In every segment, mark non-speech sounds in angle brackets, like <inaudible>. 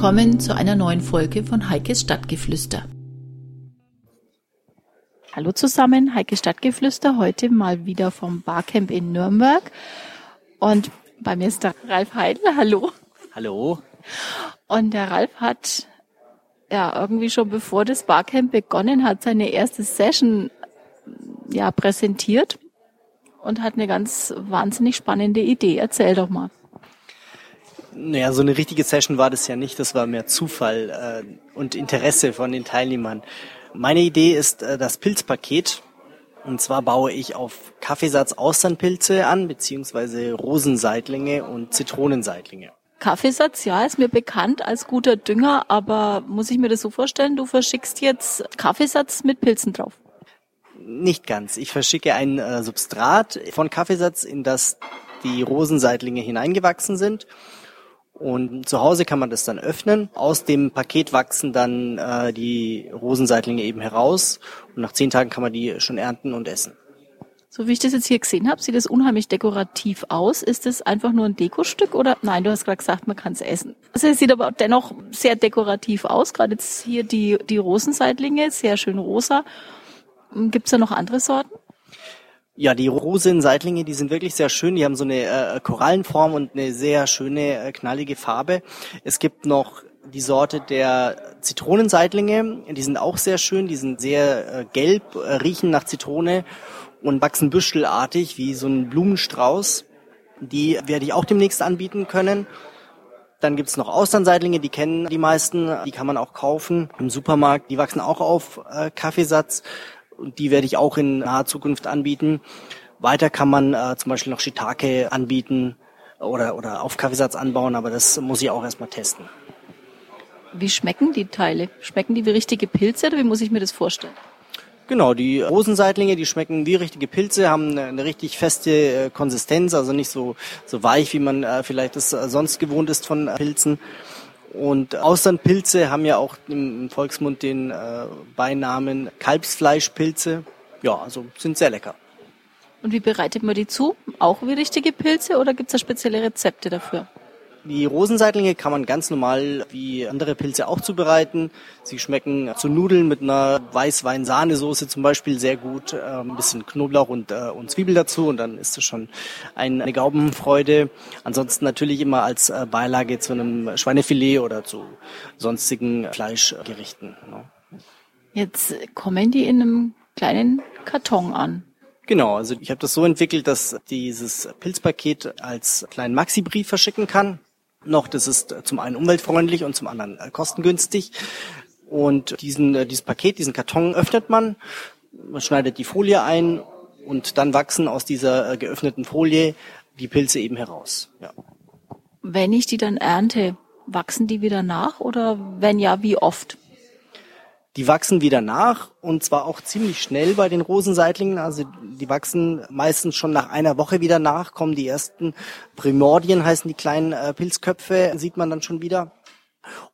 Willkommen zu einer neuen Folge von Heikes Stadtgeflüster. Hallo zusammen, Heike Stadtgeflüster, heute mal wieder vom Barcamp in Nürnberg. Und bei mir ist der Ralf Heidel. Hallo. Hallo. Und der Ralf hat ja irgendwie schon bevor das Barcamp begonnen hat, seine erste Session ja präsentiert und hat eine ganz wahnsinnig spannende Idee. Erzähl doch mal. Naja, so eine richtige Session war das ja nicht, das war mehr Zufall äh, und Interesse von den Teilnehmern. Meine Idee ist äh, das Pilzpaket. Und zwar baue ich auf Kaffeesatz Austernpilze an, beziehungsweise Rosenseitlinge und Zitronenseitlinge. Kaffeesatz, ja, ist mir bekannt als guter Dünger, aber muss ich mir das so vorstellen, du verschickst jetzt Kaffeesatz mit Pilzen drauf? Nicht ganz. Ich verschicke ein äh, Substrat von Kaffeesatz, in das die Rosenseitlinge hineingewachsen sind und zu Hause kann man das dann öffnen. Aus dem Paket wachsen dann äh, die Rosenseitlinge eben heraus. Und nach zehn Tagen kann man die schon ernten und essen. So wie ich das jetzt hier gesehen habe, sieht es unheimlich dekorativ aus. Ist es einfach nur ein Dekostück oder nein, du hast gerade gesagt, man kann es essen. Also es sieht aber dennoch sehr dekorativ aus. Gerade jetzt hier die, die Rosenseitlinge, sehr schön rosa. Gibt es da noch andere Sorten? Ja, die Rosenseitlinge, die sind wirklich sehr schön. Die haben so eine äh, Korallenform und eine sehr schöne, äh, knallige Farbe. Es gibt noch die Sorte der Zitronenseitlinge. Die sind auch sehr schön. Die sind sehr äh, gelb, äh, riechen nach Zitrone und wachsen büschelartig wie so ein Blumenstrauß. Die werde ich auch demnächst anbieten können. Dann gibt's noch Austernseitlinge, die kennen die meisten, die kann man auch kaufen im Supermarkt. Die wachsen auch auf äh, Kaffeesatz und die werde ich auch in naher Zukunft anbieten. Weiter kann man äh, zum Beispiel noch Shiitake anbieten oder, oder auf Kaffeesatz anbauen, aber das muss ich auch erstmal testen. Wie schmecken die Teile? Schmecken die wie richtige Pilze oder wie muss ich mir das vorstellen? Genau, die Rosenseitlinge, die schmecken wie richtige Pilze, haben eine, eine richtig feste äh, Konsistenz, also nicht so, so weich, wie man äh, vielleicht das äh, sonst gewohnt ist von äh, Pilzen. Und Austernpilze haben ja auch im Volksmund den äh, Beinamen Kalbsfleischpilze. Ja, also sind sehr lecker. Und wie bereitet man die zu? Auch wie richtige Pilze oder gibt es da spezielle Rezepte dafür? Die Rosenseitlinge kann man ganz normal wie andere Pilze auch zubereiten. Sie schmecken zu Nudeln mit einer Weißwein-Sahnesoße zum Beispiel sehr gut. Ähm, ein bisschen Knoblauch und, äh, und Zwiebel dazu und dann ist es schon eine Gaubenfreude. Ansonsten natürlich immer als äh, Beilage zu einem Schweinefilet oder zu sonstigen Fleischgerichten. Ne? Jetzt kommen die in einem kleinen Karton an. Genau, also ich habe das so entwickelt, dass dieses Pilzpaket als kleinen Maxi-Brief verschicken kann noch. Das ist zum einen umweltfreundlich und zum anderen äh, kostengünstig. Und diesen, äh, dieses Paket, diesen Karton öffnet man, man schneidet die Folie ein und dann wachsen aus dieser äh, geöffneten Folie die Pilze eben heraus. Ja. Wenn ich die dann ernte, wachsen die wieder nach oder wenn ja, wie oft? Die wachsen wieder nach und zwar auch ziemlich schnell bei den Rosenseitlingen. Also die wachsen meistens schon nach einer Woche wieder nach, kommen die ersten Primordien, heißen die kleinen äh, Pilzköpfe, sieht man dann schon wieder.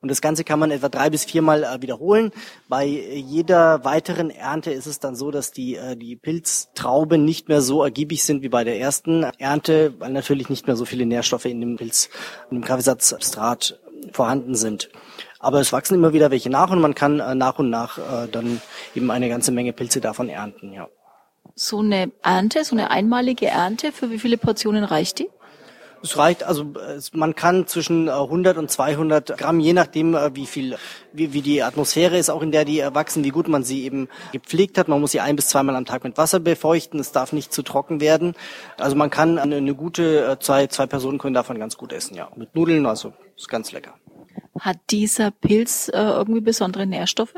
Und das Ganze kann man etwa drei bis viermal äh, wiederholen. Bei jeder weiteren Ernte ist es dann so, dass die, äh, die Pilztrauben nicht mehr so ergiebig sind wie bei der ersten Ernte, weil natürlich nicht mehr so viele Nährstoffe in dem Pilz, in dem Kaffeesatzsubstrat vorhanden sind. Aber es wachsen immer wieder welche nach und man kann äh, nach und nach äh, dann eben eine ganze Menge Pilze davon ernten, ja. So eine Ernte, so eine einmalige Ernte, für wie viele Portionen reicht die? Es reicht, also man kann zwischen 100 und 200 Gramm, je nachdem, äh, wie viel, wie, wie die Atmosphäre ist, auch in der die wachsen, wie gut man sie eben gepflegt hat. Man muss sie ein bis zweimal am Tag mit Wasser befeuchten. Es darf nicht zu trocken werden. Also man kann eine, eine gute, äh, zwei, zwei Personen können davon ganz gut essen, ja. Mit Nudeln, also ist ganz lecker. Hat dieser Pilz äh, irgendwie besondere Nährstoffe?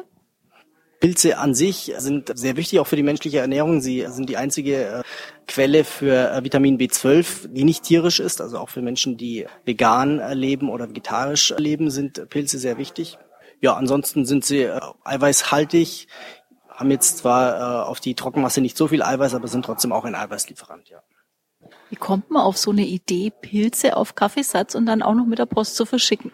Pilze an sich sind sehr wichtig, auch für die menschliche Ernährung. Sie sind die einzige äh, Quelle für äh, Vitamin B12, die nicht tierisch ist. Also auch für Menschen, die vegan äh, leben oder vegetarisch leben, sind Pilze sehr wichtig. Ja, ansonsten sind sie äh, eiweißhaltig, haben jetzt zwar äh, auf die Trockenmasse nicht so viel Eiweiß, aber sind trotzdem auch ein Eiweißlieferant, ja. Wie kommt man auf so eine Idee, Pilze auf Kaffeesatz und dann auch noch mit der Post zu verschicken?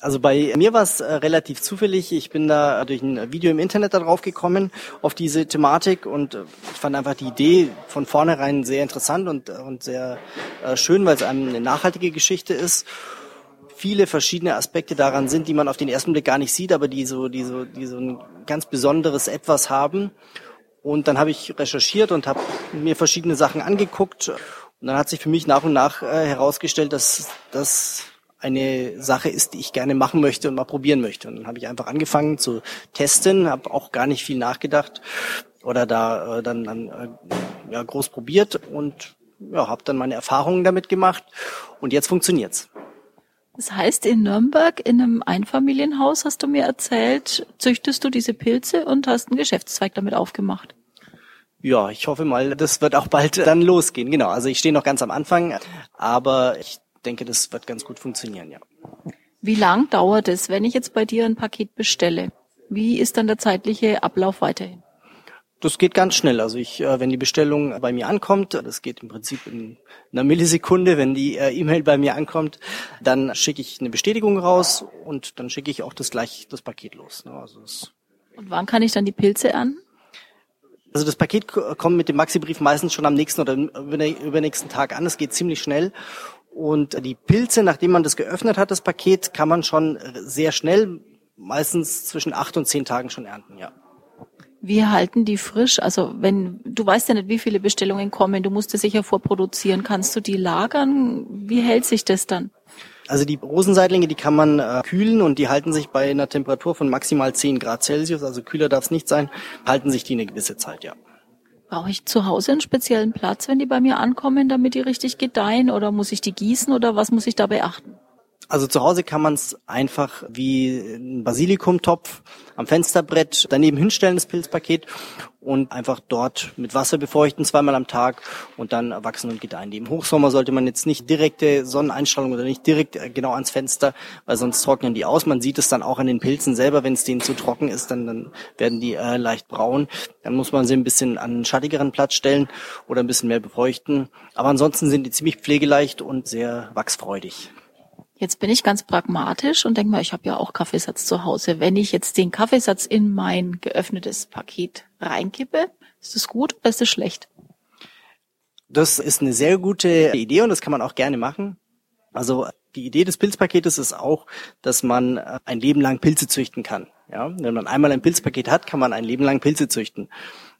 Also bei mir war es äh, relativ zufällig. Ich bin da durch ein Video im Internet darauf gekommen, auf diese Thematik und äh, ich fand einfach die Idee von vornherein sehr interessant und, äh, und sehr äh, schön, weil es eine nachhaltige Geschichte ist. viele verschiedene Aspekte daran sind, die man auf den ersten Blick gar nicht sieht, aber die so, die so, die so ein ganz besonderes Etwas haben. Und dann habe ich recherchiert und habe mir verschiedene Sachen angeguckt. Und dann hat sich für mich nach und nach äh, herausgestellt, dass das eine Sache ist, die ich gerne machen möchte und mal probieren möchte. Und dann habe ich einfach angefangen zu testen, habe auch gar nicht viel nachgedacht oder da äh, dann, dann äh, ja, groß probiert und ja, habe dann meine Erfahrungen damit gemacht und jetzt funktioniert's. Das heißt, in Nürnberg in einem Einfamilienhaus hast du mir erzählt, züchtest du diese Pilze und hast einen Geschäftszweig damit aufgemacht. Ja, ich hoffe mal, das wird auch bald dann losgehen. Genau, also ich stehe noch ganz am Anfang, aber ich denke, das wird ganz gut funktionieren, ja. Wie lang dauert es, wenn ich jetzt bei dir ein Paket bestelle? Wie ist dann der zeitliche Ablauf weiterhin? Das geht ganz schnell. Also ich, äh, wenn die Bestellung bei mir ankommt, das geht im Prinzip in einer Millisekunde, wenn die äh, E-Mail bei mir ankommt, dann schicke ich eine Bestätigung raus und dann schicke ich auch das gleich das Paket los. Ne? Also und wann kann ich dann die Pilze an? Also das Paket kommt mit dem Maxi-Brief meistens schon am nächsten oder übernächsten Tag an. Es geht ziemlich schnell und die Pilze, nachdem man das geöffnet hat, das Paket, kann man schon sehr schnell, meistens zwischen acht und zehn Tagen schon ernten, ja. Wie halten die frisch? Also wenn du weißt ja nicht, wie viele Bestellungen kommen, du musst es sicher vorproduzieren. Kannst du die lagern? Wie hält sich das dann? Also die Rosenseitlinge, die kann man äh, kühlen und die halten sich bei einer Temperatur von maximal 10 Grad Celsius, also kühler darf es nicht sein, halten sich die eine gewisse Zeit, ja. Brauche ich zu Hause einen speziellen Platz, wenn die bei mir ankommen, damit die richtig gedeihen? Oder muss ich die gießen oder was muss ich da beachten? Also zu Hause kann man es einfach wie ein Basilikumtopf am Fensterbrett daneben hinstellen, das Pilzpaket, und einfach dort mit Wasser befeuchten, zweimal am Tag und dann wachsen und gedeihen. Im Hochsommer sollte man jetzt nicht direkte Sonneneinstrahlung oder nicht direkt äh, genau ans Fenster, weil sonst trocknen die aus. Man sieht es dann auch an den Pilzen selber, wenn es denen zu trocken ist, dann, dann werden die äh, leicht braun. Dann muss man sie ein bisschen an einen schattigeren Platz stellen oder ein bisschen mehr befeuchten. Aber ansonsten sind die ziemlich pflegeleicht und sehr wachsfreudig. Jetzt bin ich ganz pragmatisch und denke mal, ich habe ja auch Kaffeesatz zu Hause. Wenn ich jetzt den Kaffeesatz in mein geöffnetes Paket reinkippe, ist das gut oder ist das schlecht? Das ist eine sehr gute Idee und das kann man auch gerne machen. Also die Idee des Pilzpaketes ist auch, dass man äh, ein Leben lang Pilze züchten kann. Ja, wenn man einmal ein Pilzpaket hat, kann man ein Leben lang Pilze züchten.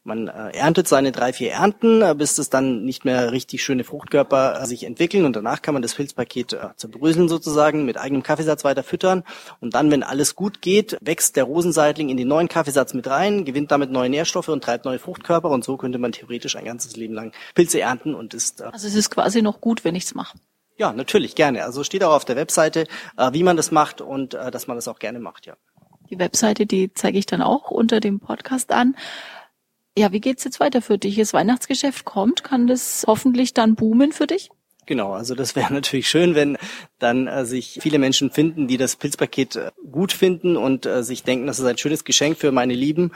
Man äh, erntet seine drei, vier Ernten, äh, bis es dann nicht mehr richtig schöne Fruchtkörper äh, sich entwickeln und danach kann man das Pilzpaket äh, zerbröseln sozusagen, mit eigenem Kaffeesatz weiter füttern und dann, wenn alles gut geht, wächst der Rosenseitling in den neuen Kaffeesatz mit rein, gewinnt damit neue Nährstoffe und treibt neue Fruchtkörper und so könnte man theoretisch ein ganzes Leben lang Pilze ernten und ist... Äh, also es ist quasi noch gut, wenn ich's mache. Ja, natürlich, gerne. Also steht auch auf der Webseite, äh, wie man das macht und äh, dass man das auch gerne macht, ja. Die Webseite, die zeige ich dann auch unter dem Podcast an. Ja, wie geht's jetzt weiter für dich? Das Weihnachtsgeschäft kommt, kann das hoffentlich dann boomen für dich? Genau, also das wäre <laughs> natürlich schön, wenn dann äh, sich viele Menschen finden, die das Pilzpaket äh, gut finden und äh, sich denken, das ist ein schönes Geschenk für meine Lieben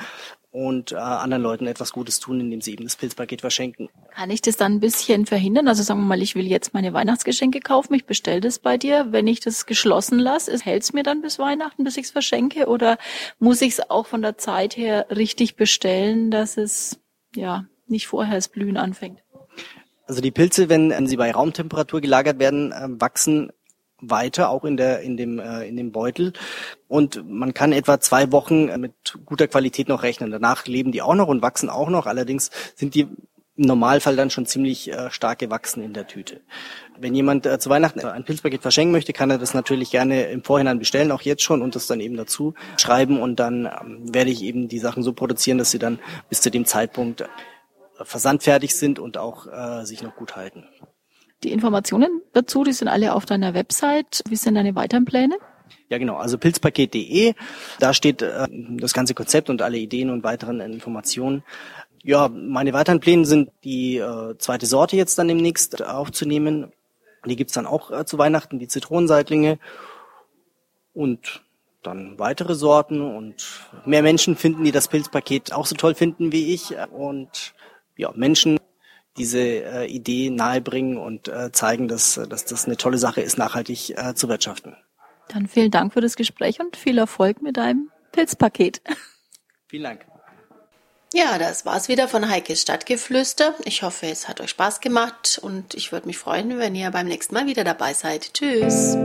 und äh, anderen Leuten etwas Gutes tun, indem sie eben das Pilzpaket verschenken. Kann ich das dann ein bisschen verhindern? Also sagen wir mal, ich will jetzt meine Weihnachtsgeschenke kaufen, ich bestelle das bei dir. Wenn ich das geschlossen lasse, hält es mir dann bis Weihnachten, bis ich es verschenke? Oder muss ich es auch von der Zeit her richtig bestellen, dass es ja nicht vorher das Blühen anfängt? Also die Pilze, wenn sie bei Raumtemperatur gelagert werden, äh, wachsen weiter, auch in der in dem äh, in dem Beutel. Und man kann etwa zwei Wochen mit guter Qualität noch rechnen. Danach leben die auch noch und wachsen auch noch. Allerdings sind die im Normalfall dann schon ziemlich äh, stark gewachsen in der Tüte. Wenn jemand äh, zu Weihnachten ein Pilzpaket verschenken möchte, kann er das natürlich gerne im Vorhinein bestellen, auch jetzt schon und das dann eben dazu schreiben und dann ähm, werde ich eben die Sachen so produzieren, dass sie dann bis zu dem Zeitpunkt äh, versandfertig sind und auch äh, sich noch gut halten. Die Informationen dazu, die sind alle auf deiner Website. Wie sind deine weiteren Pläne? Ja, genau. Also pilzpaket.de. Da steht äh, das ganze Konzept und alle Ideen und weiteren Informationen. Ja, meine weiteren Pläne sind die äh, zweite Sorte jetzt dann demnächst aufzunehmen. Die gibt's dann auch äh, zu Weihnachten, die Zitronenseitlinge. Und dann weitere Sorten und mehr Menschen finden, die das Pilzpaket auch so toll finden wie ich. Und ja, Menschen diese äh, Idee nahebringen und äh, zeigen, dass, dass das eine tolle Sache ist, nachhaltig äh, zu wirtschaften. Dann vielen Dank für das Gespräch und viel Erfolg mit deinem Pilzpaket. <laughs> Vielen Dank. Ja, das war's wieder von Heikes Stadtgeflüster. Ich hoffe, es hat euch Spaß gemacht und ich würde mich freuen, wenn ihr beim nächsten Mal wieder dabei seid. Tschüss.